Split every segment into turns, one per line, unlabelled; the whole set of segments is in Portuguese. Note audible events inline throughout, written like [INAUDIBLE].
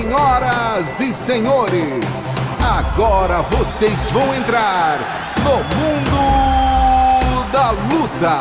Senhoras e senhores, agora vocês vão entrar no mundo da luta.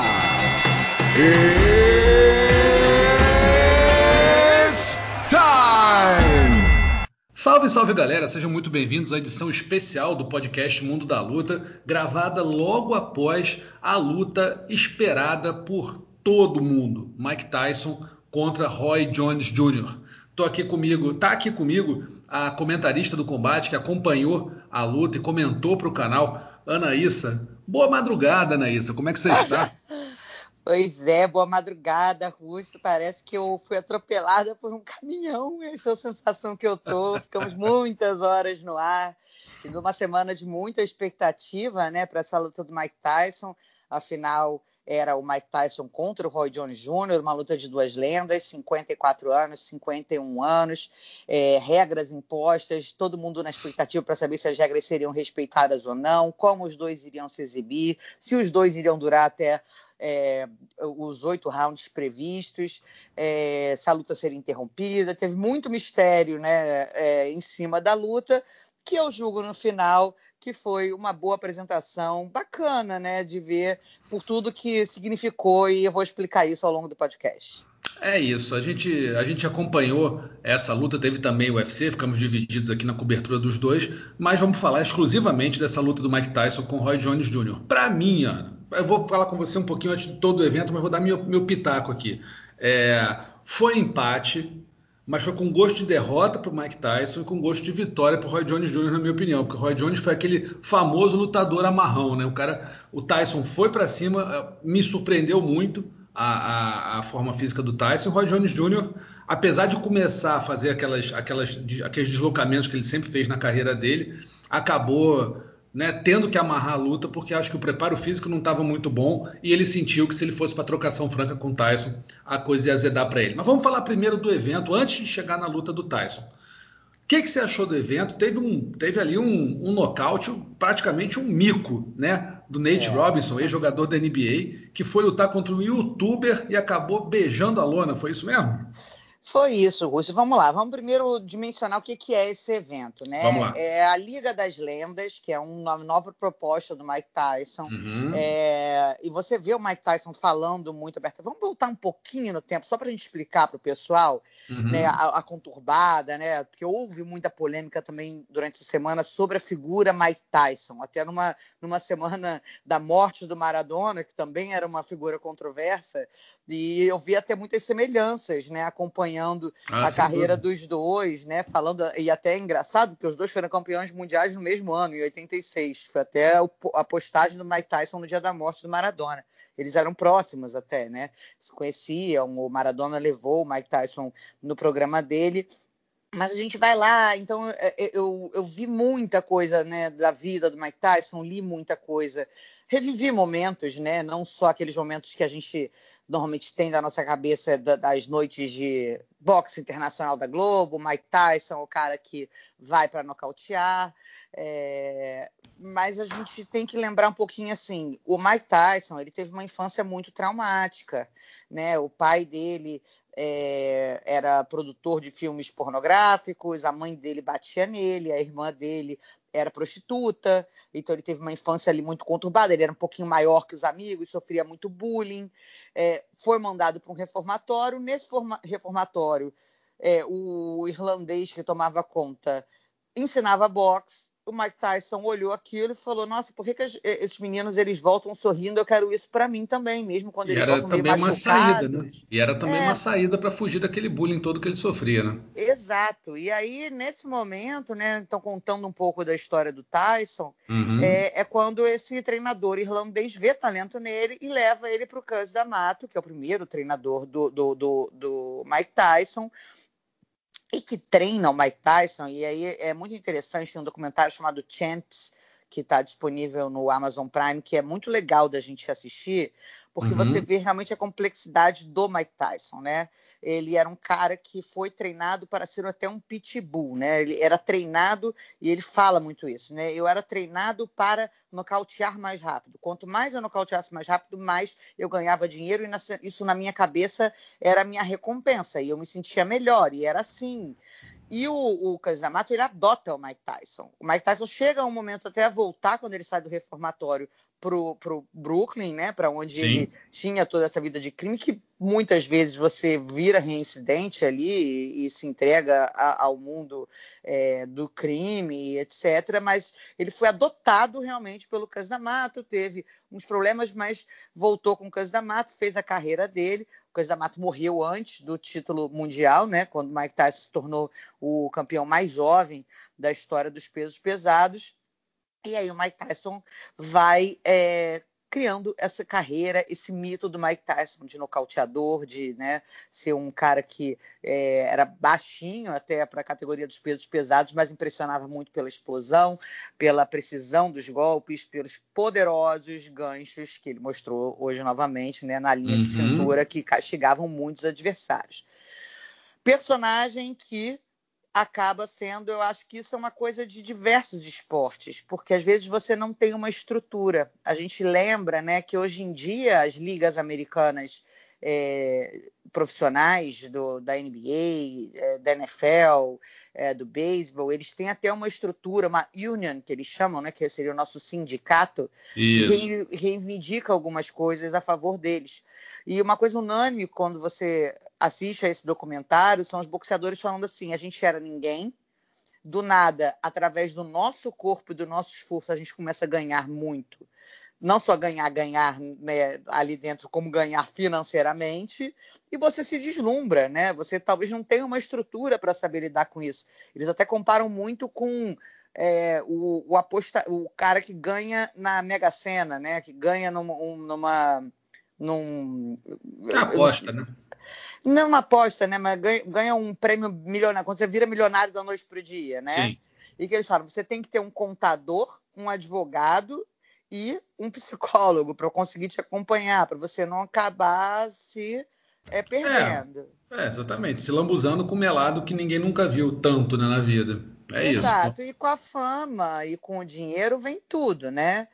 It's time!
Salve, salve galera, sejam muito bem-vindos à edição especial do podcast Mundo da Luta, gravada logo após a luta esperada por todo mundo, Mike Tyson contra Roy Jones Jr. Tô aqui comigo, tá aqui comigo a comentarista do combate que acompanhou a luta e comentou para o canal, Anaísa. Boa madrugada, Anaísa. Como é que você está? [LAUGHS]
Pois é, boa madrugada, Russo. Parece que eu fui atropelada por um caminhão. Essa é a sensação que eu tô. Ficamos [LAUGHS] muitas horas no ar. Tive uma semana de muita expectativa, né, para essa luta do Mike Tyson. Afinal, era o Mike Tyson contra o Roy Jones Jr., uma luta de duas lendas, 54 anos, 51 anos, é, regras impostas, todo mundo na expectativa para saber se as regras seriam respeitadas ou não, como os dois iriam se exibir, se os dois iriam durar até é, os oito rounds previstos, é, se a luta seria interrompida. Teve muito mistério né, é, em cima da luta, que eu julgo no final que foi uma boa apresentação, bacana, né, de ver por tudo que significou e eu vou explicar isso ao longo do podcast.
É isso, a gente, a gente acompanhou essa luta, teve também o UFC, ficamos divididos aqui na cobertura dos dois, mas vamos falar exclusivamente dessa luta do Mike Tyson com Roy Jones Jr. Para mim, Ana, eu vou falar com você um pouquinho antes de todo o evento, mas vou dar meu, meu pitaco aqui. É, foi empate, mas foi com gosto de derrota para o Mike Tyson e com gosto de vitória para o Roy Jones Jr., na minha opinião, porque o Roy Jones foi aquele famoso lutador amarrão, né? O cara, o Tyson foi para cima, eh, me surpreendeu muito a, a, a, forma física do Tyson. O Roy Jones Jr., apesar de começar a fazer aquelas, aquelas, aqueles deslocamentos que ele sempre fez na carreira dele, acabou né, tendo que amarrar a luta, porque acho que o preparo físico não estava muito bom e ele sentiu que se ele fosse para trocação franca com o Tyson, a coisa ia azedar para ele. Mas vamos falar primeiro do evento, antes de chegar na luta do Tyson. O que, que você achou do evento? Teve, um, teve ali um, um nocaute, praticamente um mico, né? Do Nate é. Robinson, ex-jogador da NBA, que foi lutar contra um youtuber e acabou beijando a lona. Foi isso mesmo?
Foi isso, Rússia. Vamos lá, vamos primeiro dimensionar o que, que é esse evento, né?
Vamos lá.
É a Liga das Lendas, que é uma nova proposta do Mike Tyson. Uhum. É... E você vê o Mike Tyson falando muito aberto. Vamos voltar um pouquinho no tempo, só para a gente explicar para o pessoal uhum. né, a, a, conturbada, né? Porque houve muita polêmica também durante a semana sobre a figura Mike Tyson. Até numa, numa semana da morte do Maradona, que também era uma figura controversa, e eu vi até muitas semelhanças, né? Acompanhando ah, a carreira dúvida. dos dois, né? Falando, e até é engraçado, porque os dois foram campeões mundiais no mesmo ano, em 86. Foi até a postagem do Mike Tyson no dia da morte do Maradona. Eles eram próximos até, né? Se conheciam, o Maradona levou o Mike Tyson no programa dele. Mas a gente vai lá, então eu, é, é, eu, eu vi muita coisa né, da vida do Mike Tyson, li muita coisa, revivi momentos, né? Não só aqueles momentos que a gente normalmente tem da nossa cabeça das noites de boxe internacional da Globo, Mike Tyson, o cara que vai para nocautear. É, mas a gente tem que lembrar um pouquinho assim, o Mike Tyson ele teve uma infância muito traumática, né? O pai dele é, era produtor de filmes pornográficos, a mãe dele batia nele, a irmã dele era prostituta, então ele teve uma infância ali muito conturbada, ele era um pouquinho maior que os amigos, sofria muito bullying, é, foi mandado para um reformatório, nesse reformatório é, o irlandês que tomava conta ensinava boxe, o Mike Tyson olhou aquilo e falou: Nossa, por que, que esses meninos eles voltam sorrindo? Eu quero isso para mim também, mesmo quando
e
eles
voltam
meio
machucados. Saída, né? E era também é. uma saída para fugir daquele bullying todo que ele sofria, né?
Exato. E aí, nesse momento, né, então contando um pouco da história do Tyson, uhum. é, é, quando esse treinador irlandês vê talento nele e leva ele para o Cus Mato, que é o primeiro treinador do, do, do, do Mike Tyson e que treina o Mike Tyson, e aí é muito interessante, tem um documentário chamado Champs, que está disponível no Amazon Prime, que é muito legal da gente assistir, porque uhum. você vê realmente a complexidade do Mike Tyson, né? Ele era um cara que foi treinado para ser até um pitbull, né? Ele era treinado e ele fala muito isso, né? Eu era treinado para nocautear mais rápido. Quanto mais eu nocauteasse mais rápido, mais eu ganhava dinheiro e isso na minha cabeça era a minha recompensa e eu me sentia melhor e era assim. E o, o Casamato, ele adota o Mike Tyson. O Mike Tyson chega a um momento até a voltar, quando ele sai do reformatório, pro, pro Brooklyn, né, para onde Sim. ele tinha toda essa vida de crime que muitas vezes você vira reincidente ali e, e se entrega a, ao mundo é, do crime, etc. Mas ele foi adotado realmente pelo Casamato, teve uns problemas, mas voltou com o Casamato, fez a carreira dele. O Casamato morreu antes do título mundial, né, quando Mike Tyson se tornou o campeão mais jovem da história dos pesos pesados. E aí o Mike Tyson vai é, criando essa carreira, esse mito do Mike Tyson de nocauteador, de né, ser um cara que é, era baixinho até para a categoria dos pesos pesados, mas impressionava muito pela explosão, pela precisão dos golpes, pelos poderosos ganchos que ele mostrou hoje novamente né, na linha uhum. de cintura que castigavam muitos adversários. Personagem que acaba sendo, eu acho que isso é uma coisa de diversos esportes, porque às vezes você não tem uma estrutura. A gente lembra, né, que hoje em dia as ligas americanas é, profissionais do, da NBA, é, da NFL, é, do beisebol, eles têm até uma estrutura, uma union que eles chamam, né, que seria o nosso sindicato, Isso. que reivindica algumas coisas a favor deles. E uma coisa unânime quando você assiste a esse documentário são os boxeadores falando assim: a gente era ninguém, do nada, através do nosso corpo e do nosso esforço, a gente começa a ganhar muito. Não só ganhar, ganhar né, ali dentro, como ganhar financeiramente, e você se deslumbra, né? Você talvez não tenha uma estrutura para saber lidar com isso. Eles até comparam muito com é, o, o, aposta, o cara que ganha na Mega Sena, né? Que ganha numa, um, numa num.
É aposta, né?
Não aposta, né? Mas ganha, ganha, um prêmio milionário, quando você vira milionário da noite para o dia, né? Sim. E que eles falam: você tem que ter um contador, um advogado e um psicólogo para conseguir te acompanhar, para você não acabar se é, perdendo.
É, é, exatamente. Se lambuzando com melado que ninguém nunca viu tanto né, na vida. É
Exato.
isso.
Exato. E com a fama e com o dinheiro vem tudo, né?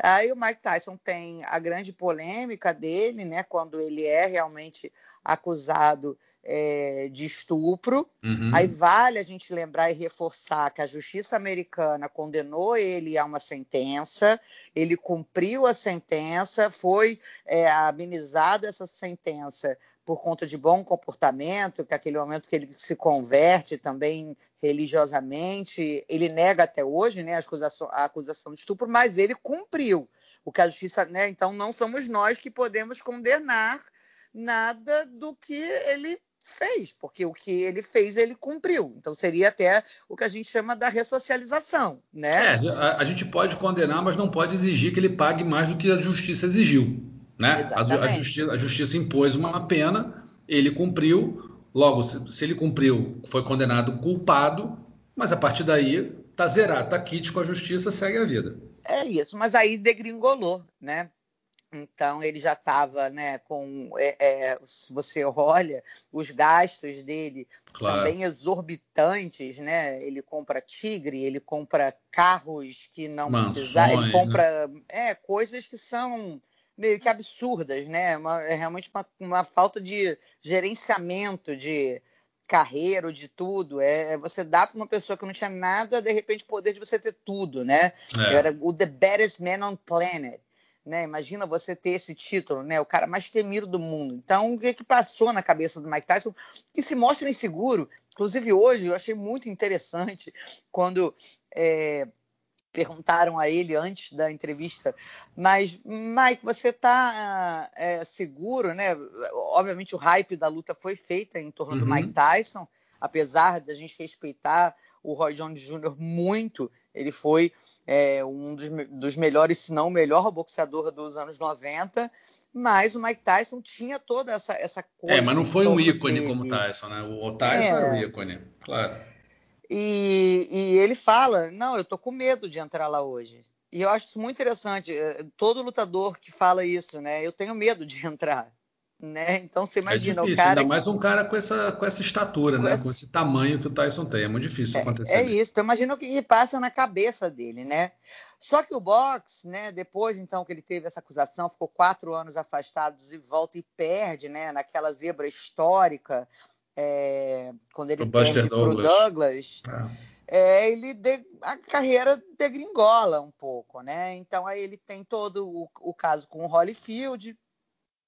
Aí o Mike Tyson tem a grande polêmica dele, né, quando ele é realmente acusado é, de estupro. Uhum. Aí vale a gente lembrar e reforçar que a justiça americana condenou ele a uma sentença, ele cumpriu a sentença, foi é, amenizada essa sentença por conta de bom comportamento, que é aquele momento que ele se converte também religiosamente, ele nega até hoje né, a, acusação, a acusação de estupro, mas ele cumpriu o que a justiça, né? Então não somos nós que podemos condenar nada do que ele fez, porque o que ele fez ele cumpriu. Então seria até o que a gente chama da ressocialização, né?
É, a, a gente pode condenar, mas não pode exigir que ele pague mais do que a justiça exigiu. Né? A, a, justiça, a, justiça, impôs uma pena, ele cumpriu, logo, se, se, ele cumpriu, foi condenado culpado, mas a partir daí tá zerado, tá kit com a justiça, segue a vida.
É isso, mas aí degringolou, né? Então ele já estava, né, com, é, é, se você olha, os gastos dele claro. são bem exorbitantes, né? Ele compra tigre, ele compra carros que não precisa, ele né? compra né? é, coisas que são meio que absurdas, né? Uma, é realmente uma, uma, falta de gerenciamento de carreira, de tudo. É, é você dá para uma pessoa que não tinha nada, de repente, poder de você ter tudo, né? É. Era o The Baddest Man on Planet. Né? Imagina você ter esse título, né? O cara mais temido do mundo. Então, o que, que passou na cabeça do Mike Tyson que se mostra inseguro? Inclusive hoje eu achei muito interessante quando é, perguntaram a ele antes da entrevista, mas Mike, você está é, seguro, né? Obviamente o hype da luta foi feita em torno uhum. do Mike Tyson, apesar da gente respeitar o Roy Jones Jr. muito, ele foi é, um dos, dos, melhores, se não o melhor boxeador dos anos 90, mas o Mike Tyson tinha toda essa, essa coisa.
É, mas não foi um ícone dele. como o Tyson, né? O Tyson é. era o ícone, claro.
E, e ele fala: Não, eu tô com medo de entrar lá hoje. E eu acho isso muito interessante. Eh, todo lutador que fala isso, né? Eu tenho medo de [LAUGHS] entrar. Né? Então você é imagina
é difícil,
o cara.
Ainda mais um cara com essa, com essa estatura, com né? Essa... Com esse tamanho que o Tyson tem. É muito difícil
é,
acontecer.
É isso. Então imagina o que passa na cabeça dele, né? Só que o boxe, né? Depois então que ele teve essa acusação, ficou quatro anos afastado e volta e perde, né? Naquela zebra histórica é, quando ele perde para o Douglas, é. é, ele de, a carreira degringola um pouco, né? Então aí ele tem todo o, o caso com o Holyfield.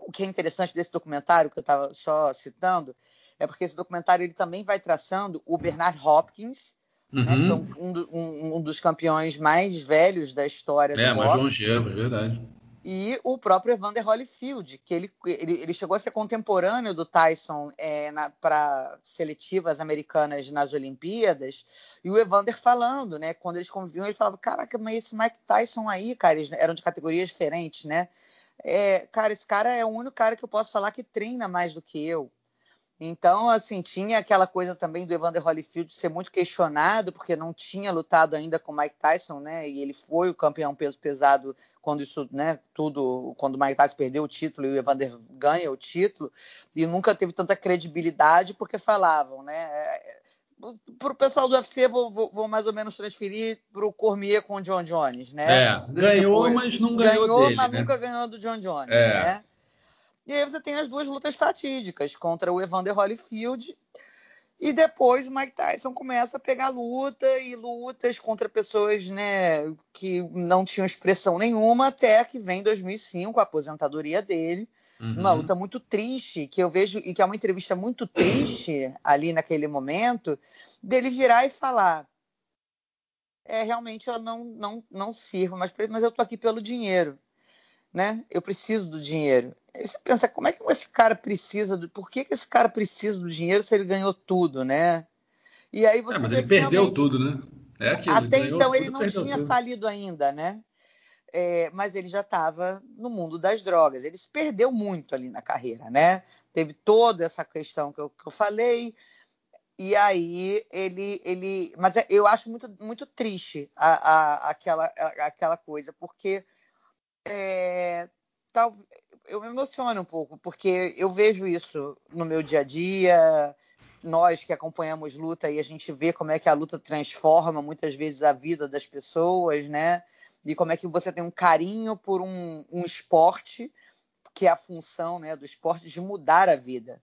O que é interessante desse documentário que eu estava só citando é porque esse documentário ele também vai traçando o Bernard Hopkins, uhum. né, que é um, um, um, dos campeões mais velhos da história
é, do. É, mais longevo, é verdade
e o próprio Evander Holyfield, que ele, ele, ele chegou a ser contemporâneo do Tyson é, para seletivas americanas nas Olimpíadas, e o Evander falando, né? Quando eles conviviam, ele falava: Caraca, mas esse Mike Tyson aí, cara, eles eram de categorias diferentes, né? É, cara, esse cara é o único cara que eu posso falar que treina mais do que eu. Então, assim, tinha aquela coisa também do Evander Holyfield ser muito questionado, porque não tinha lutado ainda com Mike Tyson, né? E ele foi o campeão peso pesado quando isso, né, tudo, quando o Mike Tyson perdeu o título e o Evander ganha o título, e nunca teve tanta credibilidade porque falavam, né? É, para o pessoal do UFC, vou, vou, vou, mais ou menos transferir para o Cormier com o John Jones, né?
É, ganhou, Depois, mas não ganhou, ganhou dele,
mas
né?
nunca ganhou do John Jones, é. né? E aí você tem as duas lutas fatídicas contra o Evander Holyfield e depois o Mike Tyson começa a pegar luta e lutas contra pessoas né, que não tinham expressão nenhuma, até que vem 2005, a aposentadoria dele. Uhum. Uma luta muito triste, que eu vejo, e que é uma entrevista muito triste [CLEARS THROAT] ali naquele momento, dele virar e falar: É, realmente eu não, não, não sirvo mais para mas eu tô aqui pelo dinheiro. Né? Eu preciso do dinheiro. Aí você pensa, como é que esse cara precisa do. Por que, que esse cara precisa do dinheiro se ele ganhou tudo, né?
E aí você. É, mas ele perdeu tudo, né?
É aquilo, Até então ele não tinha tudo. falido ainda, né? É, mas ele já estava no mundo das drogas. Ele se perdeu muito ali na carreira, né? Teve toda essa questão que eu, que eu falei. E aí ele, ele, mas é, eu acho muito, muito triste a, a, aquela, a, aquela coisa, porque é, tal, eu me emociono um pouco, porque eu vejo isso no meu dia a dia. Nós que acompanhamos luta e a gente vê como é que a luta transforma muitas vezes a vida das pessoas, né? E como é que você tem um carinho por um, um esporte, que é a função né, do esporte de mudar a vida.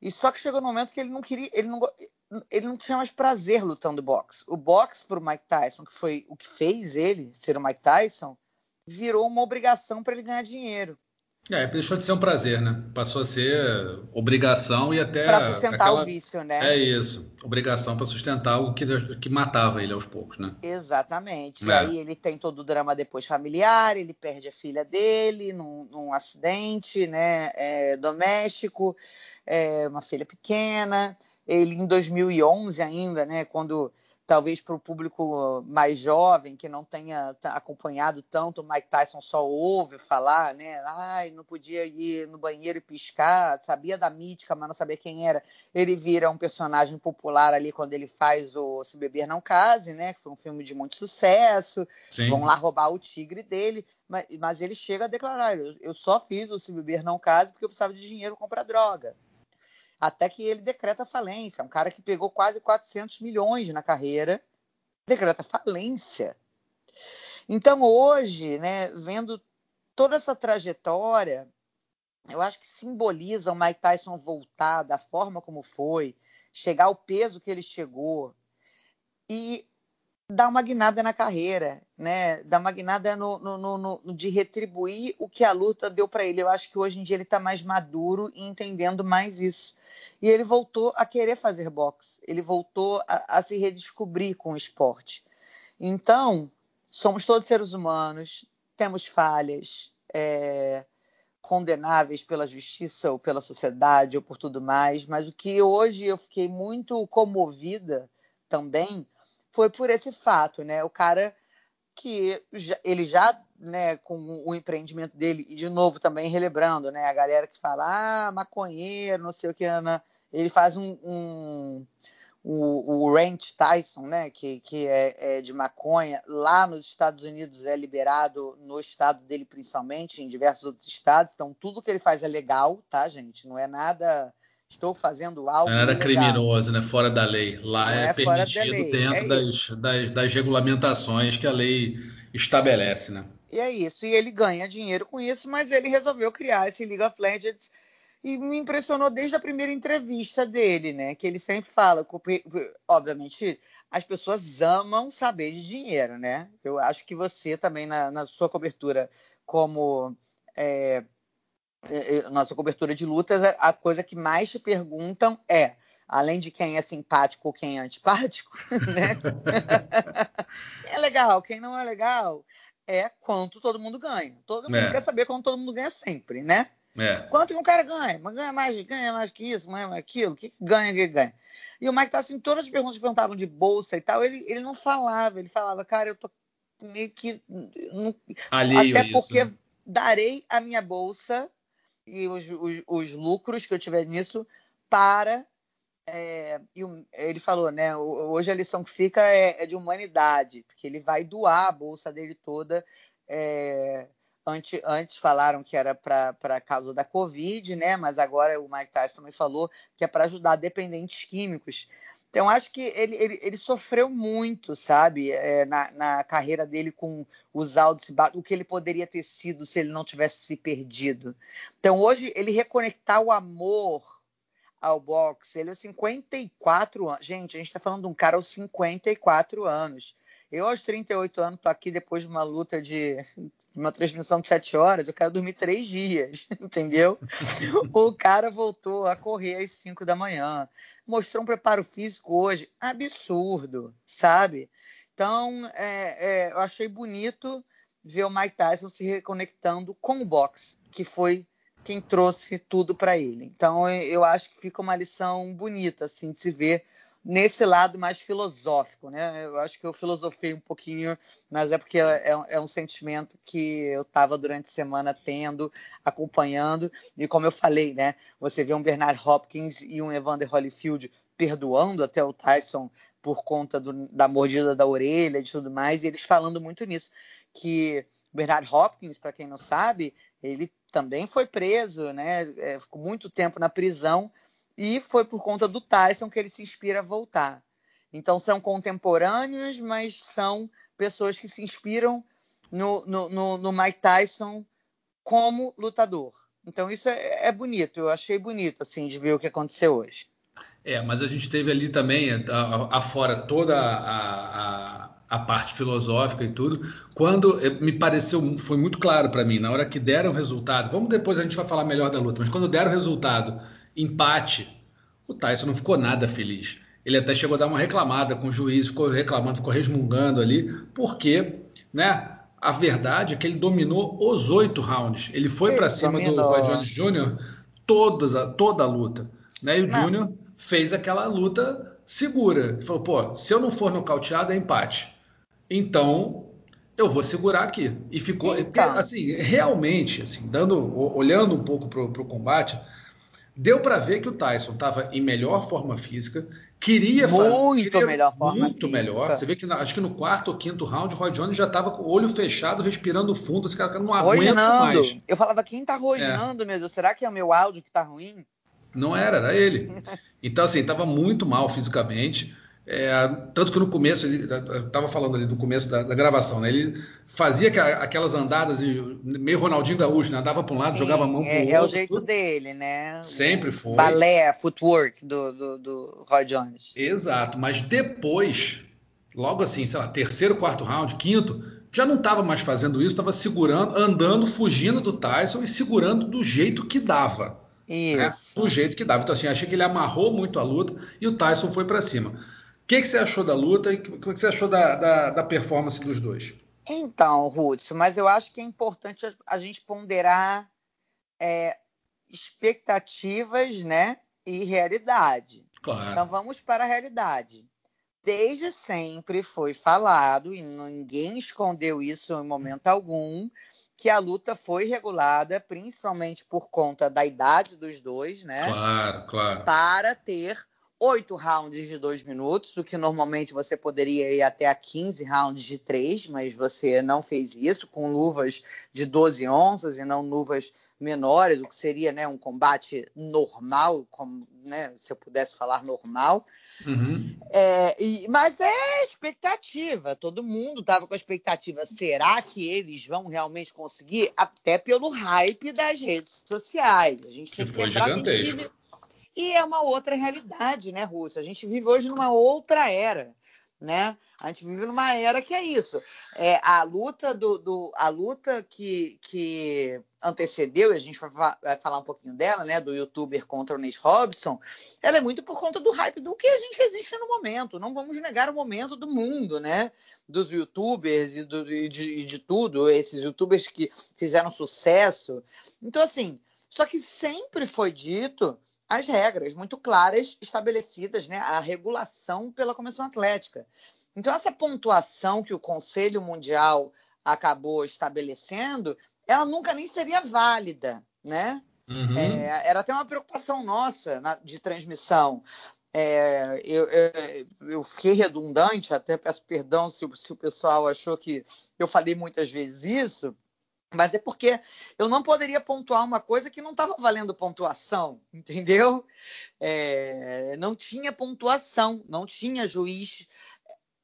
E só que chegou no momento que ele não queria, ele não, ele não tinha mais prazer lutando boxe. O boxe para o Mike Tyson, que foi o que fez ele ser o Mike Tyson, virou uma obrigação para ele ganhar dinheiro.
É, deixou de ser um prazer, né? Passou a ser obrigação e até.
Para sustentar aquela... o vício, né?
É isso. Obrigação para sustentar algo que, que matava ele aos poucos, né?
Exatamente. É. Aí ele tem todo o drama depois familiar, ele perde a filha dele num, num acidente né, é, doméstico, é, uma filha pequena. Ele, em 2011 ainda, né, quando talvez para o público mais jovem que não tenha acompanhado tanto, o Mike Tyson só ouve falar, né? Ai, não podia ir no banheiro e piscar, sabia da mítica, mas não sabia quem era. Ele vira um personagem popular ali quando ele faz o Se Beber Não Case, né? Que foi um filme de muito sucesso. Sim. Vão lá roubar o tigre dele, mas, mas ele chega a declarar: eu só fiz o Se Beber Não Case porque eu precisava de dinheiro para comprar droga até que ele decreta falência. Um cara que pegou quase 400 milhões na carreira, decreta falência. Então, hoje, né, vendo toda essa trajetória, eu acho que simboliza o Mike Tyson voltar da forma como foi, chegar ao peso que ele chegou e dar uma guinada na carreira, né? Dar uma guinada no, no, no, no de retribuir o que a luta deu para ele. Eu acho que hoje em dia ele está mais maduro e entendendo mais isso. E ele voltou a querer fazer boxe, ele voltou a, a se redescobrir com o esporte. Então, somos todos seres humanos, temos falhas, é, condenáveis pela justiça ou pela sociedade ou por tudo mais, mas o que hoje eu fiquei muito comovida também foi por esse fato, né? O cara que ele já, né, com o empreendimento dele, e de novo também relembrando, né, a galera que fala, ah, maconheiro, não sei o que, Ana, ele faz um, um o, o Ranch Tyson, né, que, que é, é, de maconha, lá nos Estados Unidos é liberado, no estado dele principalmente, em diversos outros estados, então tudo que ele faz é legal, tá, gente? Não é nada estou fazendo algo. Não
era criminoso, né? Fora da lei. Lá é, é, permitido dentro é das, das, das, regulamentações que a lei estabelece, né?
E é isso. E ele ganha dinheiro com isso, mas ele resolveu criar esse League of Legends e me impressionou desde a primeira entrevista dele, né? Que ele sempre fala, obviamente, as pessoas amam saber de dinheiro, né? Eu acho que você também, na, na sua cobertura como é, é, é nossa cobertura de lutas, a coisa que mais te perguntam é, além de quem é simpático ou quem é antipático, [LAUGHS] né? quem é legal, quem não é legal, é quanto todo mundo ganha. Todo mundo é. quer saber quanto todo mundo ganha sempre, né? É. Quanto um cara ganha? Mas ganha mais, ganha mais que isso, ganha mais aquilo, que ganha, que ganha? E o Mike tá assim, todas as perguntas que perguntavam de bolsa e tal, ele, ele não falava, ele falava, cara, eu tô meio que. Não,
Alheio
até porque
isso.
darei a minha bolsa e os, os, os lucros que eu tiver nisso para. É, e ele falou, né? Hoje a lição que fica é, é, de humanidade, porque ele vai doar a bolsa dele toda. É, Antes, antes falaram que era para causa da Covid, né? Mas agora o Mike Tyson também falou que é para ajudar dependentes químicos. Então, acho que ele, ele, ele sofreu muito, sabe, é, na, na, carreira dele com os Aldos, o que ele poderia ter sido se ele não tivesse se perdido. Então, hoje, ele reconectar o amor ao boxe, ele é 54 anos. Gente, a gente está falando de um cara aos 54 anos. Eu, aos 38 anos, tô aqui depois de uma luta de uma transmissão de 7 horas, eu quero dormir 3 dias, [LAUGHS] entendeu? o cara voltou a correr às 5 da manhã. Mostrou um preparo físico hoje absurdo, sabe? Então, é, é, eu achei bonito ver o Mike Tyson se reconectando com o boxe, que foi quem trouxe tudo para ele. Então, eu acho que fica uma lição bonita, assim, de se ver nesse lado mais filosófico, né? Eu acho que eu filosofei um pouquinho, mas é porque é, é um sentimento que eu estava durante a semana tendo, acompanhando, e como eu falei, né? Você vê um Bernard Hopkins e um Evander Holyfield perdoando até o Tyson por conta do, da mordida da orelha e tudo mais, e eles falando muito nisso, que Bernard Hopkins, para quem não sabe, ele também foi preso, né? É, ficou muito tempo na prisão, e foi por conta do Tyson que ele se inspira a voltar. Então são contemporâneos, mas são pessoas que se inspiram no, no, no, no Mike Tyson como lutador. Então isso é, é, bonito, eu achei bonito assim de ver o que aconteceu hoje.
É, mas a gente teve ali também, afora toda a, a, a, parte filosófica e tudo, quando eh, me pareceu, foi muito claro para mim, na hora que deram o resultado, vamos depois a gente vai falar melhor da luta, mas quando deram o resultado empate, o Tyson não ficou nada feliz. Ele até chegou a dar uma reclamada com o juiz, ficou reclamando, ficou resmungando ali, porque, né? A verdade é que ele dominou os oito rounds. Ele foi para cima dominou. do Roy Jones Jr. Todas, toda a luta. Né? E o Júnior fez aquela luta segura. Ele falou, pô, se eu não for nocauteado, é empate. Então, eu vou segurar aqui. E ficou, então. assim, realmente, assim, dando, olhando um pouco para o combate, Deu para ver que o Tyson estava em melhor forma física, queria
muito
queria
melhor forma
muito física. melhor. Você vê que acho que no quarto ou quinto round, o Roy Jones já estava com o olho fechado, respirando fundo, esse cara não aguenta mais.
Eu falava, quem tá rojando, é. meu Deus, será que é o meu áudio que tá ruim?
Não era, era ele. [LAUGHS] Então, assim, estava muito mal fisicamente. É, tanto que no começo, ele estava falando ali do começo da, da gravação, né? Ele fazia aquelas andadas meio Ronaldinho Gaúcho, né? Andava para um lado, Sim, jogava a mão para o
é,
outro.
É o jeito tudo. dele, né?
Sempre foi.
Balé, footwork do, do, do Roy Jones.
Exato, mas depois, logo assim, sei lá, terceiro, quarto round, quinto, já não estava mais fazendo isso, estava segurando, andando, fugindo do Tyson e segurando do jeito que dava.
Né?
Isso. Né? Do jeito que dava. Então, assim, achei que ele amarrou muito a luta e o Tyson foi para cima que, que você achou da luta e o que, que você achou da, da, da, performance dos dois?
Então, Ruth, mas eu acho que é importante a gente ponderar é, expectativas né, e realidade.
Claro.
Então vamos para a realidade. Desde sempre foi falado, e ninguém escondeu isso em momento algum, que a luta foi regulada principalmente por conta da idade dos dois, né?
Claro, claro.
Para ter oito rounds de dois minutos, o que normalmente você poderia ir até a 15 rounds de três, mas você não fez isso, com luvas de 12 onças e não luvas menores, o que seria né, um combate normal, como né, se eu pudesse falar normal. Uhum. É, e, mas é expectativa, todo mundo estava com a expectativa. Será que eles vão realmente conseguir? Até pelo hype das redes sociais. A gente tem que, que lembrar gigantesco. que. E é uma outra realidade, né, Rússia? A gente vive hoje numa outra era né? A gente vive numa era que é isso. É, a luta do, do a luta que, que antecedeu, e a gente vai, falar um pouquinho dela, né? Do youtuber contra o Nate Robson, ela é muito por conta do hype do que a gente existe no momento. Não vamos negar o momento do mundo, né? Dos youtubers e, do, e de, e de tudo, esses youtubers que fizeram sucesso. Então, assim, só que sempre foi dito as regras muito claras estabelecidas, né, a regulação pela Comissão Atlética. Então, essa pontuação que o Conselho Mundial acabou estabelecendo, ela nunca nem seria válida, né? Uhum. É, era até uma preocupação nossa na, de transmissão. É, eu, eu, eu, fiquei redundante, até peço perdão se, se o pessoal achou que eu falei muitas vezes isso, mas é porque eu não poderia pontuar uma coisa que não estava valendo pontuação, entendeu? É, não tinha pontuação, não tinha juiz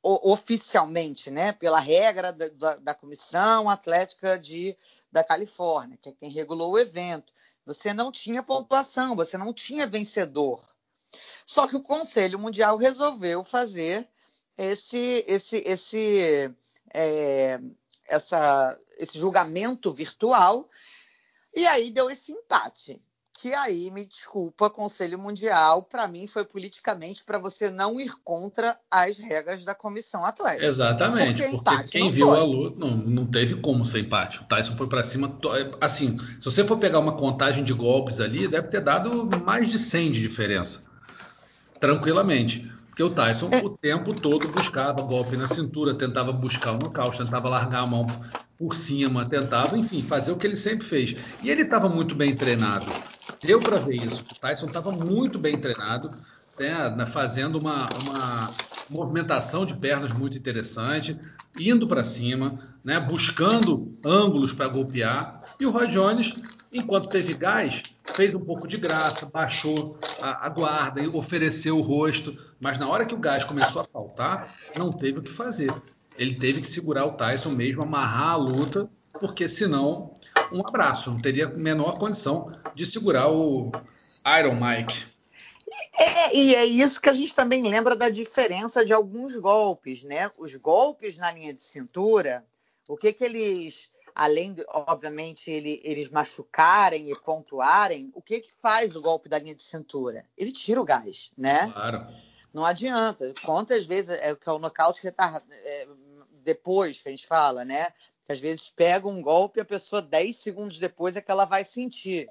oficialmente, né? Pela regra da, da, da Comissão Atlética de, da Califórnia, que é quem regulou o evento. Você não tinha pontuação, você não tinha vencedor. Só que o Conselho Mundial resolveu fazer esse, esse, esse é, essa, esse julgamento virtual, e aí deu esse empate. Que aí, me desculpa, Conselho Mundial, para mim foi politicamente para você não ir contra as regras da Comissão Atlética.
Exatamente, porque, porque quem viu foi. a luta não, não teve como ser empate. O Tyson foi para cima. Assim, se você for pegar uma contagem de golpes ali, deve ter dado mais de 100 de diferença. Tranquilamente. Porque o Tyson é. o tempo todo buscava golpe na cintura, tentava buscar o nocaute, tentava largar a mão por cima, tentava, enfim, fazer o que ele sempre fez. E ele estava muito bem treinado. Deu para ver isso. O Tyson estava muito bem treinado, né, fazendo uma, uma movimentação de pernas muito interessante, indo para cima, né, buscando ângulos para golpear. E o Roy Jones, enquanto teve gás, fez um pouco de graça, baixou a, a, guarda e ofereceu o rosto, mas na hora que o gás começou a faltar, não teve o que fazer. Ele teve que segurar o Tyson mesmo, amarrar a luta, porque senão, um abraço, não teria menor condição de segurar o Iron Mike.
É, e é isso que a gente também lembra da diferença de alguns golpes, né? Os golpes na linha de cintura, o que que eles além de, obviamente, ele, eles machucarem e pontuarem, o que que faz o golpe da linha de cintura? Ele tira o gás, né?
Claro.
Não adianta. Quantas vezes é que é o nocaute retardado, é, depois que a gente fala, né? Que às vezes pega um golpe e a pessoa 10 segundos depois é que ela vai sentir.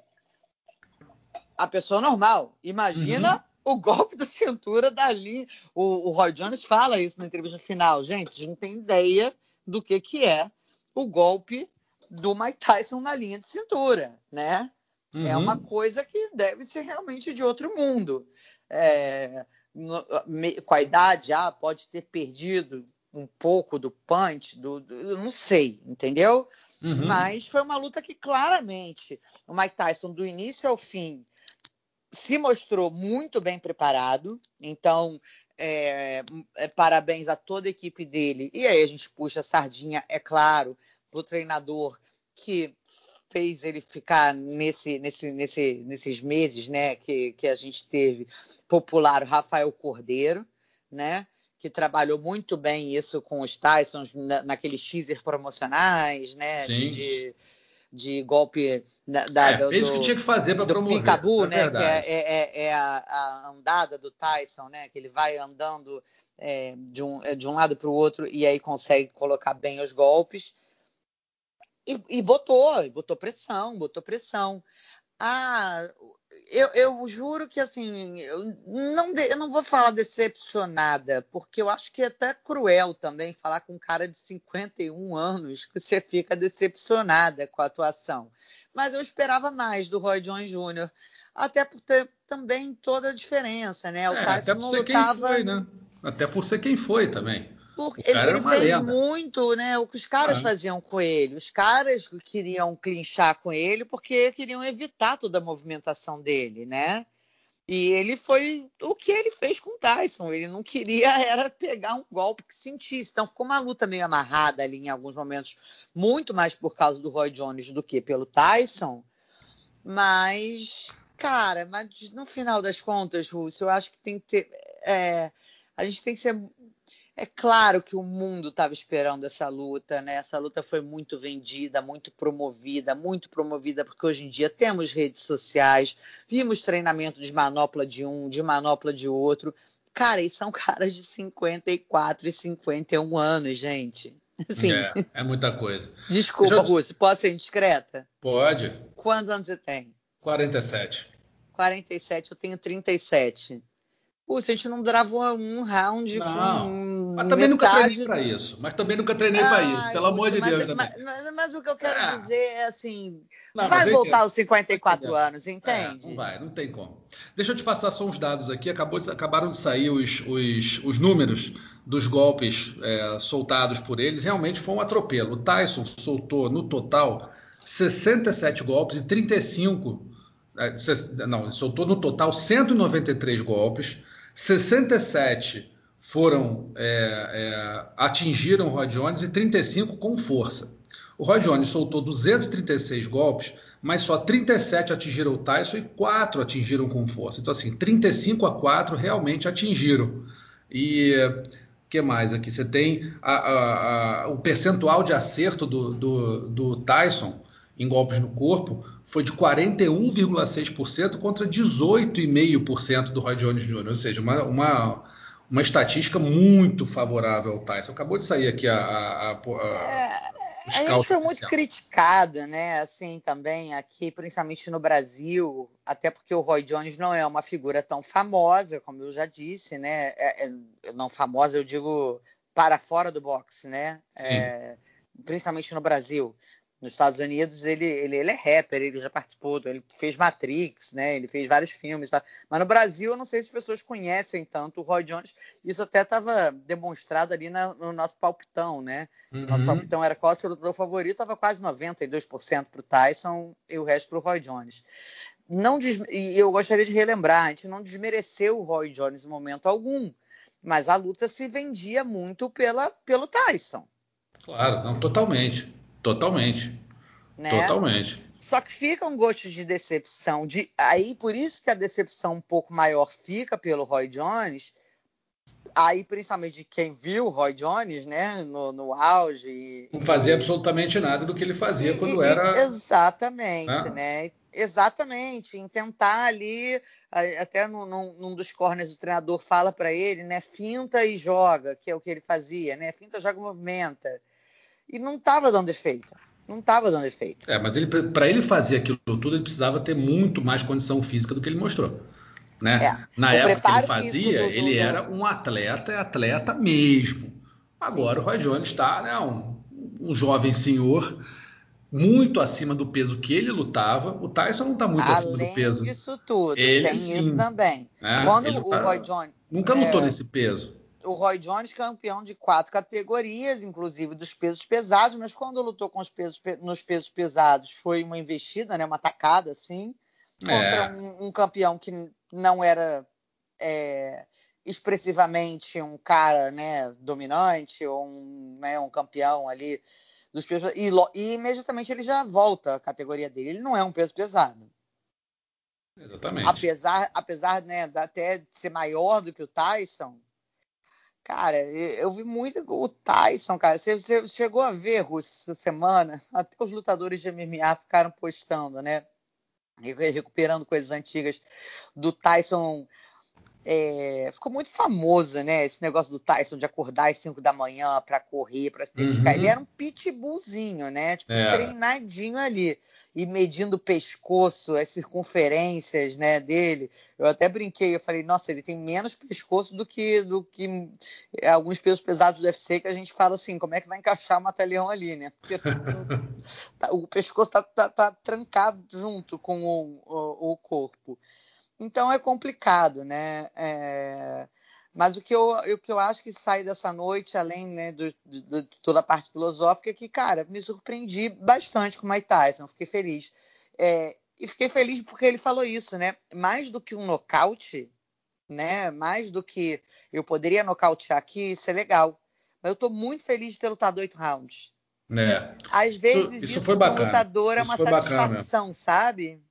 A pessoa normal. Imagina uhum. o golpe da cintura da linha. O, o Roy Jones fala isso na entrevista final. Gente, a gente não tem ideia do que, que é o golpe do Mike Tyson na linha de cintura, né? É uhum. É uma coisa que deve ser realmente de outro mundo. É, com a idade, ah, pode ter perdido um pouco do punch, do, do não sei, entendeu? Uhum. Mas foi uma luta que claramente o Mike Tyson, do início ao fim, se mostrou muito bem preparado. Então, é, é, parabéns a toda a equipe dele. E aí a gente puxa a sardinha, é claro, para o treinador que fez ele ficar nesse, nesse, nesse, nesses meses né, que, que a gente teve popular, o Rafael Cordeiro, né, que trabalhou muito bem isso com os Tysons na, naqueles teaser promocionais, né, de, de, de, golpe da, da
é, do, fez o que tinha que fazer para promover.
Picabu, é né, que é, é, é, é a, a, andada do Tyson, né, que ele vai andando é, de, um, é, de um lado para o outro e aí consegue colocar bem os golpes. E, e botou, botou pressão, botou pressão. Ah, eu, eu juro que assim, eu não, de, eu não vou falar decepcionada, porque eu acho que é até cruel também falar com um cara de 51 anos que você fica decepcionada com a atuação. Mas eu esperava mais do Roy Jones Jr., até por ter também toda a diferença, né? O
é, Tyson não lutava. Foi, né? Até por ser quem foi também.
Porque ele, ele fez lenda. muito, né? O que os caras ah. faziam com ele. Os caras queriam clinchar com ele porque queriam evitar toda a movimentação dele, né? E ele foi o que ele fez com o Tyson. Ele não queria [LAUGHS] era pegar um golpe que sentisse. Então ficou uma luta meio amarrada ali em alguns momentos, muito mais por causa do Roy Jones do que pelo Tyson. Mas, cara, mas no final das contas, Russo, eu acho que tem que ter. É, a gente tem que ser é claro que o mundo estava esperando essa luta, né? Essa luta foi muito vendida, muito promovida, muito promovida, porque hoje em dia temos redes sociais, vimos treinamento de manopla de um, de manopla de outro. Cara, e são [LAUGHS] caras de 54 e 51 anos, gente.
Assim, é, é muita coisa. [LAUGHS]
Desculpa, eu... Rússio, posso ser indiscreta?
Pode.
Quantos anos você tem?
47.
47, eu tenho 37. Pô, se a gente não gravou um round
não, com. Mas também metade... nunca treinei para isso. Mas também nunca treinei para isso, pelo amor de
mas,
Deus.
Mas, mas, mas, o que eu quero é. dizer é assim. Não, vai voltar aos 54 anos, entende?
É, não vai, não tem como. Deixa eu te passar só uns dados aqui. Acabou de, acabaram de sair os, os, os números dos golpes é, soltados por eles. Realmente foi um atropelo. O Tyson soltou, no total, 67 golpes e 35. É, não, soltou no total 193 golpes 67 foram é, é, atingiram o Roy Jones e 35 com força. O Roy Jones soltou 236 golpes, mas só 37 atingiram o Tyson e 4 atingiram com força. Então, assim, 35 a 4 realmente atingiram. E o que mais aqui? Você tem a, a, a, o percentual de acerto do, do, do Tyson em golpes no corpo foi de 41,6% contra 18,5% do Roy Jones Jr., ou seja, uma, uma, uma estatística muito favorável ao Tyson. Acabou de sair aqui a. a, a, a
é, a gente foi muito criticado, né? Assim, também aqui, principalmente no Brasil, até porque o Roy Jones não é uma figura tão famosa, como eu já disse, né? É, é, não famosa, eu digo para fora do boxe, né? É, principalmente no Brasil nos Estados Unidos ele, ele, ele é rapper, ele já participou, ele fez Matrix, né? Ele fez vários filmes, tá? mas no Brasil eu não sei se as pessoas conhecem tanto o Roy Jones. Isso até estava demonstrado ali na, no nosso palpitão, né? Uhum. Nosso palpitão era qual o seu lutador favorito, estava quase 92% para o Tyson e o resto para o Roy Jones. Não des... E eu gostaria de relembrar, a gente não desmereceu o Roy Jones em momento algum, mas a luta se vendia muito pela, pelo Tyson.
Claro, não, totalmente. Totalmente. Né? Totalmente.
Só que fica um gosto de decepção. De, aí, por isso que a decepção um pouco maior fica pelo Roy Jones. Aí, principalmente de quem viu o Roy Jones, né, no, no auge.
Não fazia absolutamente nada do que ele fazia e, quando e, era.
Exatamente, ah. né? Exatamente. Em tentar ali, até num, num dos corners o treinador fala para ele, né? Finta e joga, que é o que ele fazia, né? Finta, joga, movimenta e não estava dando efeito. Não estava dando efeito.
É, mas ele para ele fazer aquilo tudo, ele precisava ter muito mais condição física do que ele mostrou. Né? É. Na época que ele fazia, do, do, ele do... era um atleta, atleta mesmo. Agora Sim. o Roy Jones está né, um, um jovem senhor muito acima do peso que ele lutava. O Tyson não está muito
Além
acima do peso.
disso tudo, ele, tem sim, isso também. Né? Quando o tá, Roy Jones
nunca lutou é, nesse peso
o Roy Jones campeão de quatro categorias, inclusive dos pesos pesados, mas quando lutou com os pesos, nos pesos pesados foi uma investida, né, uma tacada, assim, contra é. um, um, campeão que não era é, expressivamente um cara né, dominante ou um, né, um campeão ali dos pesos e, e imediatamente ele já volta à categoria dele. Ele não é um peso pesado.
Exatamente.
Apesar, apesar né, até de ser maior do que o Tyson, Cara, eu vi muito o Tyson, cara. Você, você chegou a ver, Russo, essa semana? Até os lutadores de MMA ficaram postando, né? Recuperando coisas antigas do Tyson. É, ficou muito famoso, né? Esse negócio do Tyson de acordar às 5 da manhã para correr, para se dedicar. Uhum. Ele era um pitbullzinho, né? Tipo, é. treinadinho ali e medindo o pescoço, as circunferências né, dele. Eu até brinquei, eu falei, nossa, ele tem menos pescoço do que, do que alguns pesos pesados do UFC que a gente fala assim, como é que vai encaixar o mata-leão ali, né? Porque tá, o pescoço tá, tá, tá, trancado junto com o, o, o, corpo. Então é complicado, né? É... Mas o que, eu, o que eu acho que sai dessa noite, além né, do, de, de, toda a parte filosófica, é que, cara, me surpreendi bastante com o Mike Tyson, fiquei feliz. É, e fiquei feliz porque ele falou isso, né? Mais do que um nocaute, né? Mais do que eu poderia nocautear aqui, isso é legal. Mas eu estou muito feliz de ter lutado oito rounds.
É.
Às vezes isso, isso, isso foi bacana. lutador é uma satisfação, bacana. sabe?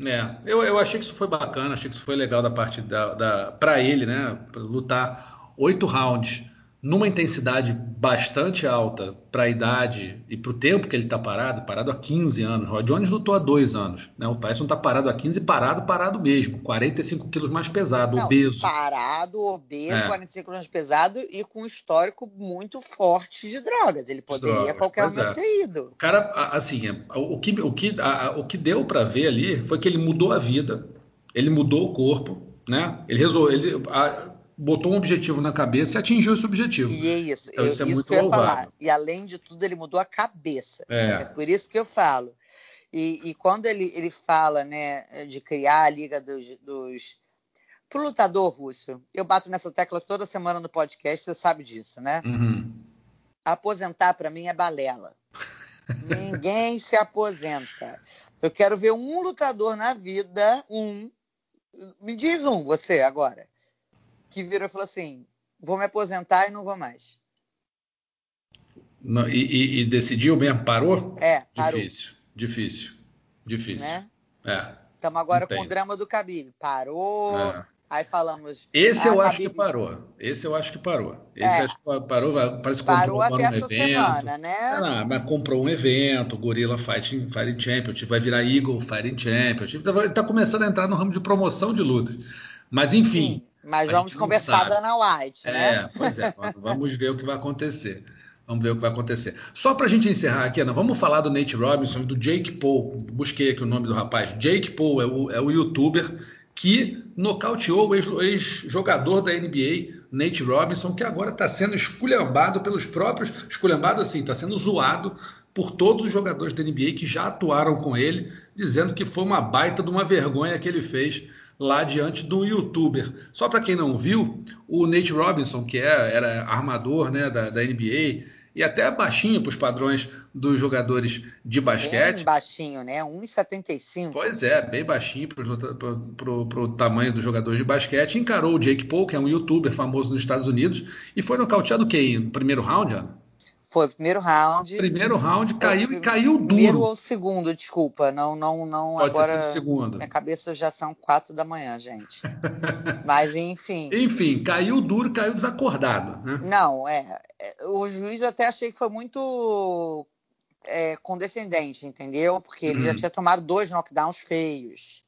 É, eu, eu achei que isso foi bacana, achei que isso foi legal da parte da, da para ele, né? Lutar oito rounds numa intensidade bastante alta para a idade e para o tempo que ele está parado, parado há 15 anos. O Jones lutou há dois anos. Né? O Tyson está parado há 15 parado, parado mesmo. 45 quilos mais pesado,
Não,
obeso.
Parado, obeso, é. 45 quilos mais pesado e com um histórico muito forte de drogas. Ele poderia drogas, a qualquer momento é. ter ido.
O cara, assim, o que, o que, a, o que deu para ver ali foi que ele mudou a vida, ele mudou o corpo, né? Ele resolveu. Ele, a, botou um objetivo na cabeça e atingiu esse objetivo.
E é isso. Então, eu, isso é isso muito que eu ia falar. E além de tudo, ele mudou a cabeça. É, é por isso que eu falo. E, e, quando ele, ele fala né, de criar a Liga dos. dos... Pro lutador russo, eu bato nessa tecla toda semana no podcast, você sabe disso, né?
Uhum.
Aposentar para mim é balela. [LAUGHS] Ninguém se aposenta. Eu quero ver um lutador na vida, um. Me diz um, você agora que virou e falou assim: vou me aposentar e não vou mais.
Não, e, e, decidiu mesmo? Parou?
É, parou.
Difícil, difícil, difícil. Né? É.
Estamos agora com o drama do Khabib. Parou. É. Aí falamos.
Esse eu acho que parou. Esse eu acho que parou. Esse é. acho que parou. Parece que
parou
comprou
até um evento. Semana, né?
Ah, mas comprou um evento, Gorilla Fighting, Fighting Championship, vai virar Eagle Fighting Championship. Está tá começando a entrar no ramo de promoção de lutas. Mas enfim. Sim.
Mas vamos conversar da Ana White, né?
É, pois é. [LAUGHS] vamos ver o que vai acontecer. Vamos ver o que vai acontecer. Só para a gente encerrar aqui, Ana, vamos falar do Nate Robinson e do Jake Paul. Busquei aqui o nome do rapaz. Jake Paul é o, é o youtuber que nocauteou o ex-jogador da NBA, Nate Robinson, que agora está sendo esculhambado pelos próprios. Esculhambado assim, está sendo zoado por todos os jogadores da NBA que já atuaram com ele, dizendo que foi uma baita de uma vergonha que ele fez lá diante do youtuber. Só para quem não viu, o Nate Robinson, que é, era armador né, da, da NBA, e até baixinho para os padrões dos jogadores de basquete. Bem
baixinho, né? 1,75.
Pois é, bem baixinho para o tamanho dos jogadores de basquete. Encarou o Jake Paul, que é um youtuber famoso nos Estados Unidos, e foi nocauteado quem? No primeiro round, Ana?
Foi o primeiro round.
Primeiro round caiu e caiu duro.
Primeiro ou segundo, desculpa. Não, não, não.
Pode
agora,
ser segundo.
Minha cabeça já são quatro da manhã, gente. [LAUGHS] Mas enfim.
Enfim, caiu duro, caiu desacordado. Né?
Não, é. é o juiz até achei que foi muito é, condescendente, entendeu? Porque ele já uhum. tinha tomado dois knockdowns feios.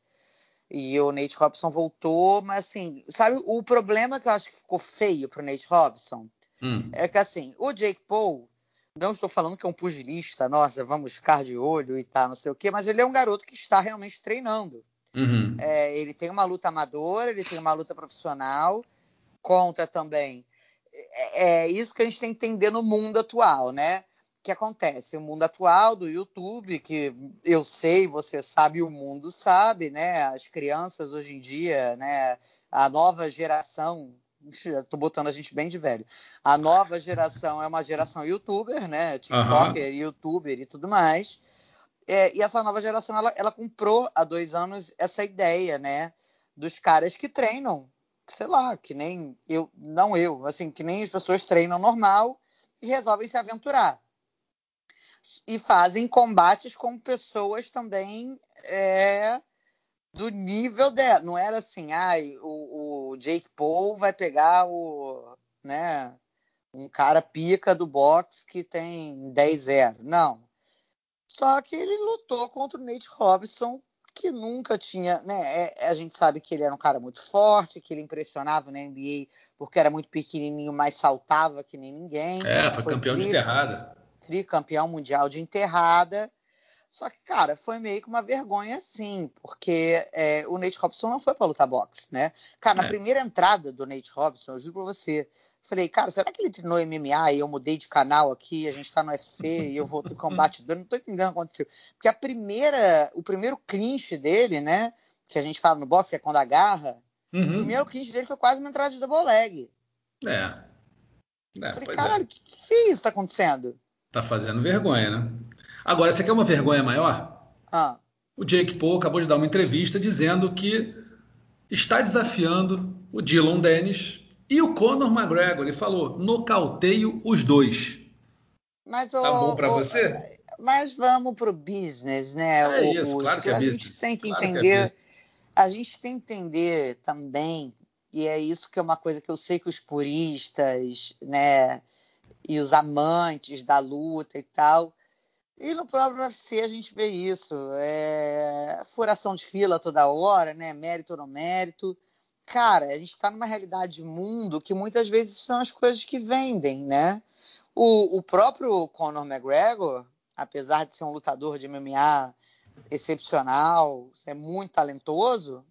E o Nate Robson voltou, mas assim, sabe o problema que eu acho que ficou feio pro Nate Robson?
Hum.
É que assim, o Jake Paul não estou falando que é um pugilista, nossa, vamos ficar de olho e tá, não sei o quê, mas ele é um garoto que está realmente treinando.
Uhum.
É, ele tem uma luta amadora, ele tem uma luta profissional, conta também. É, é, isso que a gente tem que entender no mundo atual, né? O que acontece? O mundo atual do YouTube, que eu sei, você sabe, o mundo sabe, né? As crianças hoje em dia, né? A nova geração Estou botando a gente bem de velho. A nova geração é uma geração youtuber, né? TikToker, uhum. youtuber e tudo mais. É, e essa nova geração, ela, ela comprou há dois anos essa ideia, né? Dos caras que treinam, sei lá, que nem eu, não eu, assim, que nem as pessoas treinam normal e resolvem se aventurar. E fazem combates com pessoas também é, do nível dela. Não era assim, ai, o, o Jake Paul vai pegar o, né, um cara pica do boxe que tem 10-0. Não. Só que ele lutou contra o Nate Robinson, que nunca tinha, né? É, a gente sabe que ele era um cara muito forte, que ele impressionava na NBA porque era muito pequenininho, mas saltava que nem ninguém.
É, foi, foi campeão tri, de enterrada.
Tricampeão mundial de enterrada. Só que, cara, foi meio que uma vergonha, sim, porque é, o Nate Robson não foi para lutar boxe, né? Cara, na é. primeira entrada do Nate Robson, eu juro pra você, falei, cara, será que ele treinou MMA e eu mudei de canal aqui, a gente tá no UFC e eu vou ter [LAUGHS] combate dando? Não tô entendendo o que aconteceu. Porque a primeira, o primeiro clinch dele, né, que a gente fala no boxe, que é quando agarra, Uhum. O primeiro clinch dele foi quase uma entrada de double leg.
É.
é falei, caralho, o é. que, que é isso tá acontecendo?
Tá fazendo vergonha, né? Agora, você quer uma vergonha maior?
Ah.
O Jake Paul acabou de dar uma entrevista dizendo que está desafiando o Dylan Dennis e o Conor McGregor. Ele falou: nocauteio os dois.
Mas,
tá bom para você?
Mas vamos pro business, né?
É o, isso, claro que é
a
business.
gente tem que
claro
entender,
que é
a gente tem que entender também, e é isso que é uma coisa que eu sei que os puristas, né, e os amantes da luta e tal, e no próprio UFC a gente vê isso, é furação de fila toda hora, né, mérito ou não mérito. Cara, a gente está numa realidade de mundo que muitas vezes são as coisas que vendem, né? O, o próprio Conor McGregor, apesar de ser um lutador de MMA excepcional, ser muito talentoso,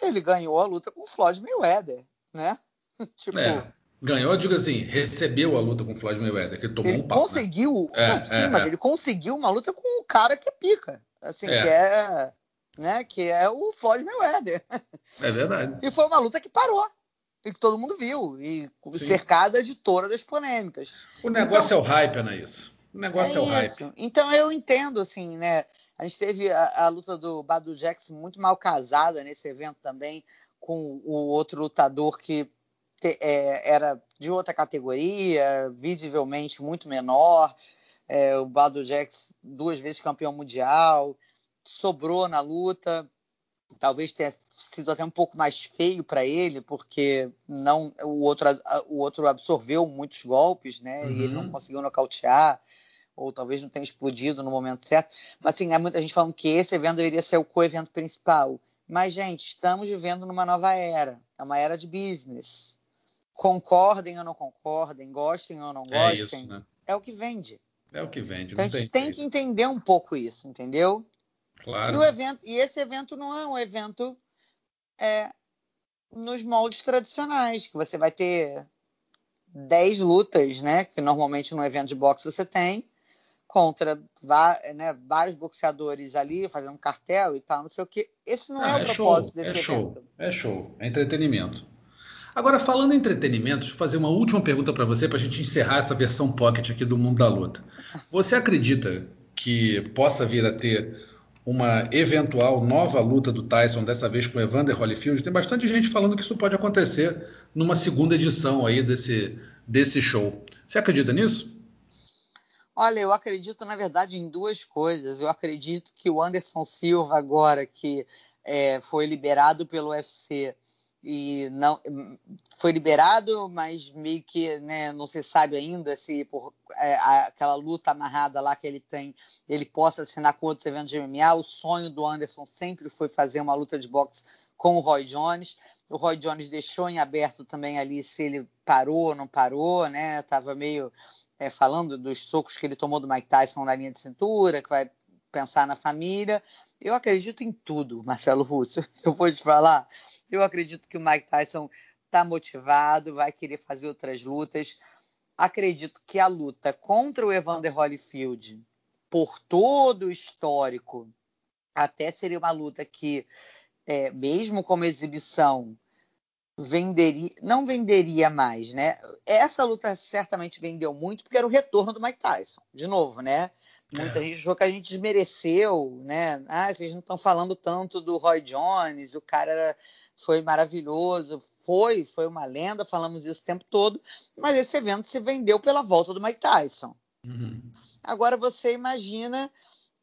ele ganhou a luta com o Floyd Mayweather, né? [LAUGHS]
tipo, é, ganhou, digo assim, recebeu a luta com o Floyd Mayweather, que tomou
ele
um papo.
Né? Conseguiu, né? não, sim, é, mas é. ele conseguiu uma luta com o cara que é pica, assim, é. que é, né, que é o Floyd Mayweather.
É verdade.
E foi uma luta que parou e que todo mundo viu, e Sim. cercada de todas as polêmicas.
O negócio então, é o hype, Anaís. O negócio é, é o hype.
Então eu entendo, assim, né? A gente teve a, a, luta do Badu Jackson muito mal casada nesse evento também, com o outro lutador que é, era de outra categoria, visivelmente muito menor. É, o Badu Jackson, duas vezes campeão mundial, sobrou na luta. Talvez tenha sido até um pouco mais feio para ele, porque não o outro, o outro absorveu muitos golpes, né? Uhum. E ele não uhum. conseguiu nocautear, ou talvez não tenha explodido no momento certo. Mas assim, há muita gente falando que esse evento deveria ser o co-evento principal. Mas, gente, estamos vivendo numa nova era. É uma era de business. Concordem ou não concordem, gostem ou não é gostem, é, isso, né? é o que vende.
É o que vende.
Então a gente tem, tem que entender um pouco isso, entendeu?
Claro.
E, o evento, e esse evento não é um evento é, nos moldes tradicionais, que você vai ter 10 lutas, né? Que normalmente no evento de boxe você tem, contra né, vários boxeadores ali fazendo cartel e tal, não sei o que. Esse não ah, é o é propósito show, desse
é
evento.
Show, é show, é entretenimento. Agora, falando em entretenimento, deixa eu fazer uma última pergunta para você, para a gente encerrar essa versão pocket aqui do Mundo da Luta. Você acredita que possa vir a ter uma eventual nova luta do Tyson, dessa vez com Evander Holyfield. Tem bastante gente falando que isso pode acontecer numa segunda edição aí desse, desse show. Você acredita nisso?
Olha, eu acredito, na verdade, em duas coisas. Eu acredito que o Anderson Silva, agora que é, foi liberado pelo UFC, e não foi liberado, mas meio que né, não se sabe ainda se por é, aquela luta amarrada lá que ele tem, ele possa assinar com outros eventos de MMA. O sonho do Anderson sempre foi fazer uma luta de boxe com o Roy Jones. O Roy Jones deixou em aberto também ali se ele parou ou não parou, né? Tava meio é, falando dos socos que ele tomou do Mike Tyson na linha de cintura, que vai pensar na família. Eu acredito em tudo, Marcelo Russo. [LAUGHS] Eu vou te falar eu acredito que o Mike Tyson está motivado, vai querer fazer outras lutas. Acredito que a luta contra o Evander Holyfield, por todo o histórico, até seria uma luta que, é, mesmo como exibição, venderia, não venderia mais, né? Essa luta certamente vendeu muito porque era o retorno do Mike Tyson, de novo, né? Muita é. gente achou que a gente desmereceu, né? Ah, vocês não estão falando tanto do Roy Jones, o cara era foi maravilhoso, foi, foi uma lenda, falamos isso o tempo todo, mas esse evento se vendeu pela volta do Mike Tyson.
Uhum.
Agora você imagina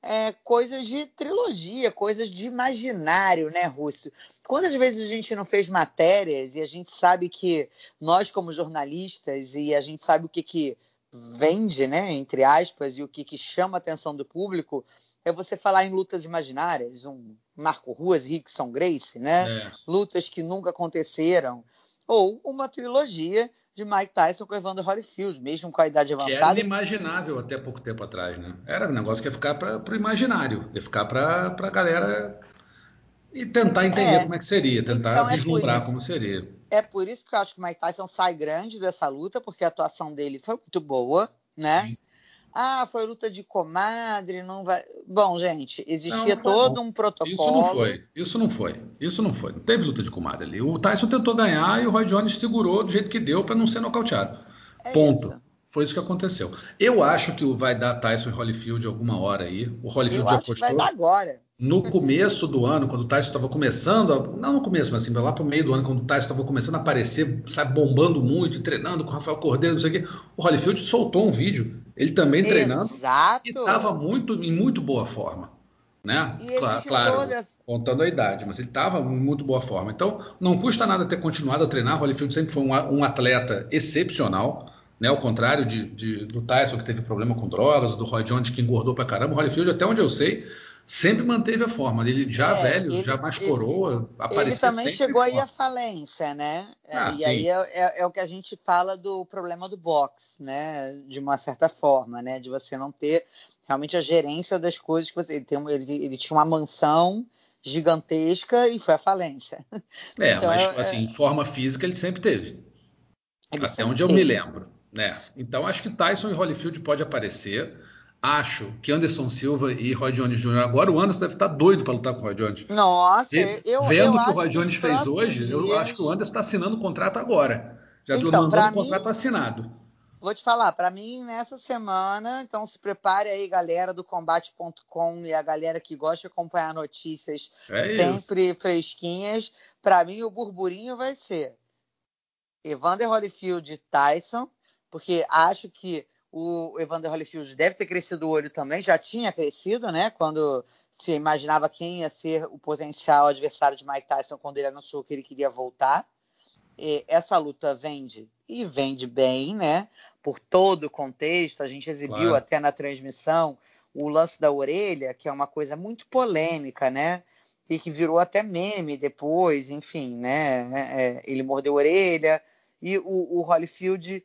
é, coisas de trilogia, coisas de imaginário, né, Rússio? Quantas vezes a gente não fez matérias e a gente sabe que nós, como jornalistas, e a gente sabe o que, que vende, né, entre aspas, e o que, que chama a atenção do público, é você falar em lutas imaginárias, um Marco Ruas e Rickson Grace, né? É. Lutas que nunca aconteceram. Ou uma trilogia de Mike Tyson com Evander Holyfield, mesmo com a idade avançada. Que
era inimaginável até pouco tempo atrás, né? Era um negócio que ia ficar para o imaginário, ia ficar para a galera e tentar entender é. como é que seria, tentar então, é vislumbrar como seria.
É por isso que eu acho que o Mike Tyson sai grande dessa luta, porque a atuação dele foi muito boa, né? Sim. Ah, foi luta de comadre, não vai. Bom, gente, existia não, todo um protocolo.
Isso não foi, isso não foi, isso não foi. Não teve luta de comadre ali. O Tyson tentou ganhar e o Roy Jones segurou do jeito que deu para não ser nocauteado. É Ponto. Isso. Foi isso que aconteceu. Eu acho que vai dar Tyson e Holyfield alguma hora aí. O Holyfield Eu já acho
postou. Que vai dar agora.
No começo do ano, quando o Tyson estava começando, a, não no começo, mas assim, lá para o meio do ano, quando o Tyson estava começando a aparecer, sabe, bombando muito, treinando com o Rafael Cordeiro, não sei o quê, o Holyfield soltou um vídeo ele também treinando.
Exato.
E estava muito, em muito boa forma. Né? Claro, claro contando a idade, mas ele estava em muito boa forma. Então, não custa nada ter continuado a treinar. O Holyfield sempre foi um, um atleta excepcional. Né, ao contrário de, de, do Tyson, que teve problema com drogas, do Roy Jones, que engordou pra caramba, o Holyfield, até onde eu sei, sempre manteve a forma. Ele já é, velho, ele, já mais coroa, apareceu
Ele também chegou aí à falência, né? Ah, e sim. aí é, é, é, o que a gente fala do problema do boxe, né? De uma certa forma, né? De você não ter realmente a gerência das coisas que você. Ele, tem, ele, ele tinha uma mansão gigantesca e foi à falência.
É, [LAUGHS] então, mas é, assim, forma física ele sempre teve. Ele até sempre onde eu teve. me lembro. Né? Então acho que Tyson e Holyfield pode aparecer. Acho que Anderson Silva e Roy Jones Jr. Agora o Anderson deve estar doido para lutar com o Roy Jones.
Nossa,
e,
eu
Vendo
o
que o Roy Jones fez hoje, dias... eu acho que o Anderson está assinando o contrato agora. Já estou então, mandando o contrato assinado.
Vou te falar, para mim, nessa semana, então se prepare aí, galera do combate.com e a galera que gosta de acompanhar notícias é sempre isso. fresquinhas. Para mim, o burburinho vai ser Evander Holyfield e Tyson, porque acho que o Evander Holyfield deve ter crescido o olho também, já tinha crescido, né? Quando se imaginava quem ia ser o potencial adversário de Mike Tyson quando ele anunciou que ele queria voltar. E essa luta vende e vende bem, né? Por todo o contexto, a gente exibiu claro. até na transmissão o lance da orelha, que é uma coisa muito polêmica, né? E que virou até meme depois, enfim, né? É, é ele mordeu a orelha e o, o Holyfield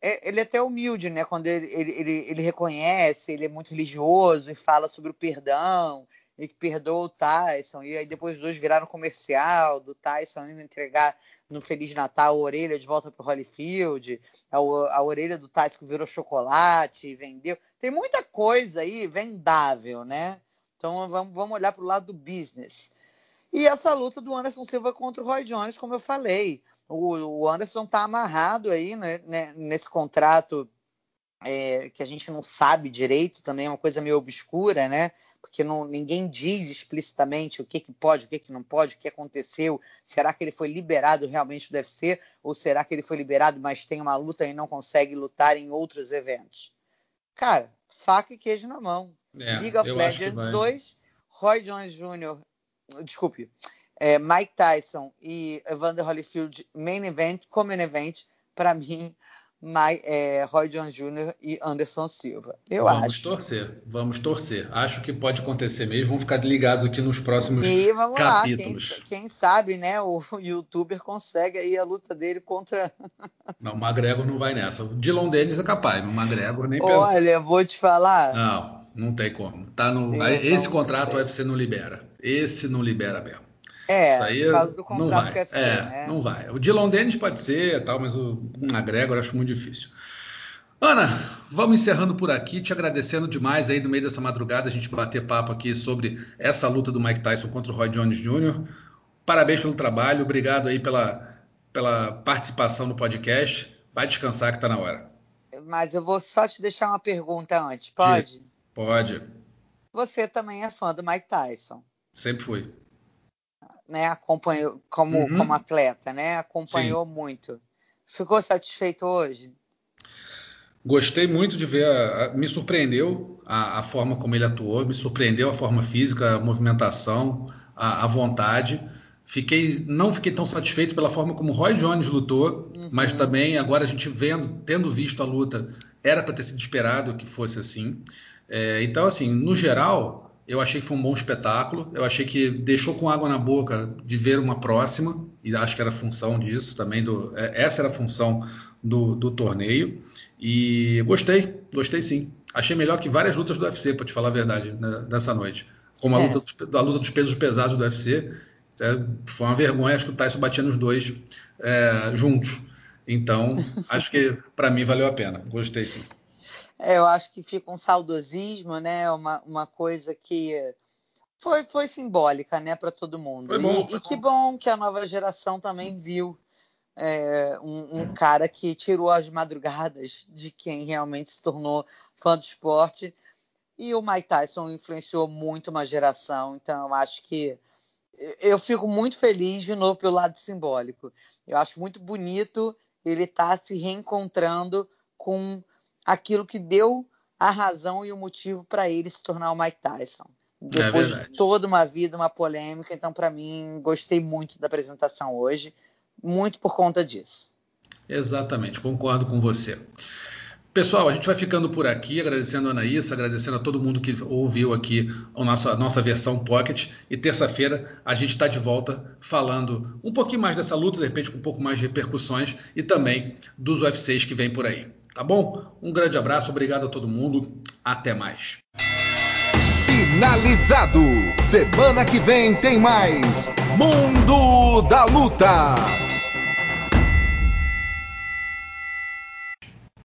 é, ele é até humilde, né? Quando ele, ele, ele, ele, reconhece, ele é muito religioso e fala sobre o perdão, e que perdoa o Tyson. E aí depois os dois viraram comercial do Tyson indo entregar no Feliz Natal a orelha de volta para o Holyfield, a, a orelha do Tyson que virou chocolate e vendeu. Tem muita coisa aí vendável, né? Então vamos, vamos olhar para o lado do business. E essa luta do Anderson Silva contra o Roy Jones, como eu falei o, Anderson está amarrado aí né, né, nesse contrato é, que a gente não sabe direito, também é uma coisa meio obscura, né? Porque não, ninguém diz explicitamente o que, que pode, o que, que não pode, o que aconteceu. Será que ele foi liberado realmente do UFC? Ou será que ele foi liberado, mas tem uma luta e não consegue lutar em outros eventos? Cara, faca e queijo na mão. É, League of Legends 2, Roy Jones Jr., desculpe, é, Mike Tyson e Evander Holyfield main event, como main event, para mim, My, é, Roy Jones Jr. e Anderson Silva. Eu
vamos
acho.
Vamos torcer, vamos torcer. Acho que pode acontecer mesmo. Vamos ficar ligados aqui nos próximos e vamos capítulos.
Lá, quem, quem, sabe, né? O [LAUGHS] youtuber consegue aí a luta dele contra. [LAUGHS]
Não, o McGregor não vai nessa. O Dylan Dennis é capaz, o McGregor nem pensa.
Olha, vou te falar.
Não, não tem como. Tá no, esse contrato o UFC não libera. Esse não libera mesmo.
É, Isso aí por causa do contrato não vai. UFC,
é,
né?
Não vai. O Dylan Dennis pode ser, tal, mas o McGregor eu acho muito difícil. Ana, vamos encerrando por aqui, te agradecendo demais aí no meio dessa madrugada a gente bater papo aqui sobre essa luta do Mike Tyson contra o Roy Jones Jr. Parabéns pelo trabalho, obrigado aí pela, pela participação no podcast. Vai descansar que está na hora.
Mas eu vou só te deixar uma pergunta antes, pode?
Pode.
Você também é fã do Mike Tyson?
Sempre fui
né? Acompanhou como, uhum. como atleta, né? Acompanhou Sim. muito. Ficou satisfeito hoje?
Gostei muito de ver, a, me surpreendeu a, a, forma como ele atuou, me surpreendeu a forma física, a movimentação, a, a, vontade. Fiquei, não fiquei tão satisfeito pela forma como Roy Jones lutou, uhum. mas também agora a gente vendo, tendo visto a luta, era para ter sido esperado que fosse assim. É, então, assim, no geral, eu achei que foi um bom espetáculo. Eu achei que deixou com água na boca de ver uma próxima, e acho que era função disso também. Do, é, essa era a função do, do torneio. E gostei, gostei sim. Achei melhor que várias lutas do UFC, para te falar a verdade, né, dessa noite. Como a, é. luta dos, a luta dos pesos pesados do UFC. É, foi uma vergonha, acho que o Tyson batia nos dois é, juntos. Então, [LAUGHS] acho que para mim valeu a pena. Gostei sim.
É, eu acho que fica um saudosismo, né? Uma, uma coisa que foi, foi simbólica, né, para todo mundo. Bom, e, e, que bom que a nova geração também viu é, um, um, cara que tirou as madrugadas de quem realmente se tornou fã do esporte. E o Mike Tyson influenciou muito uma geração, então eu acho que eu fico muito feliz de novo pelo lado simbólico. Eu acho muito bonito ele estar tá se reencontrando com aquilo que deu a razão e o motivo para ele se tornar o Mike Tyson. Depois é de toda uma vida, uma polêmica. Então, para mim, gostei muito da apresentação hoje, muito por conta disso.
Exatamente, concordo com você. Pessoal, a gente vai ficando por aqui, agradecendo a Anaísa, agradecendo a todo mundo que ouviu aqui a nossa, a nossa versão Pocket. E terça-feira a gente está de volta falando um pouquinho mais dessa luta, de repente com um pouco mais de repercussões e também dos UFCs que vem por aí. Tá bom? Um grande abraço, obrigado a todo mundo. Até mais.
Finalizado. Semana que vem tem mais Mundo da Luta.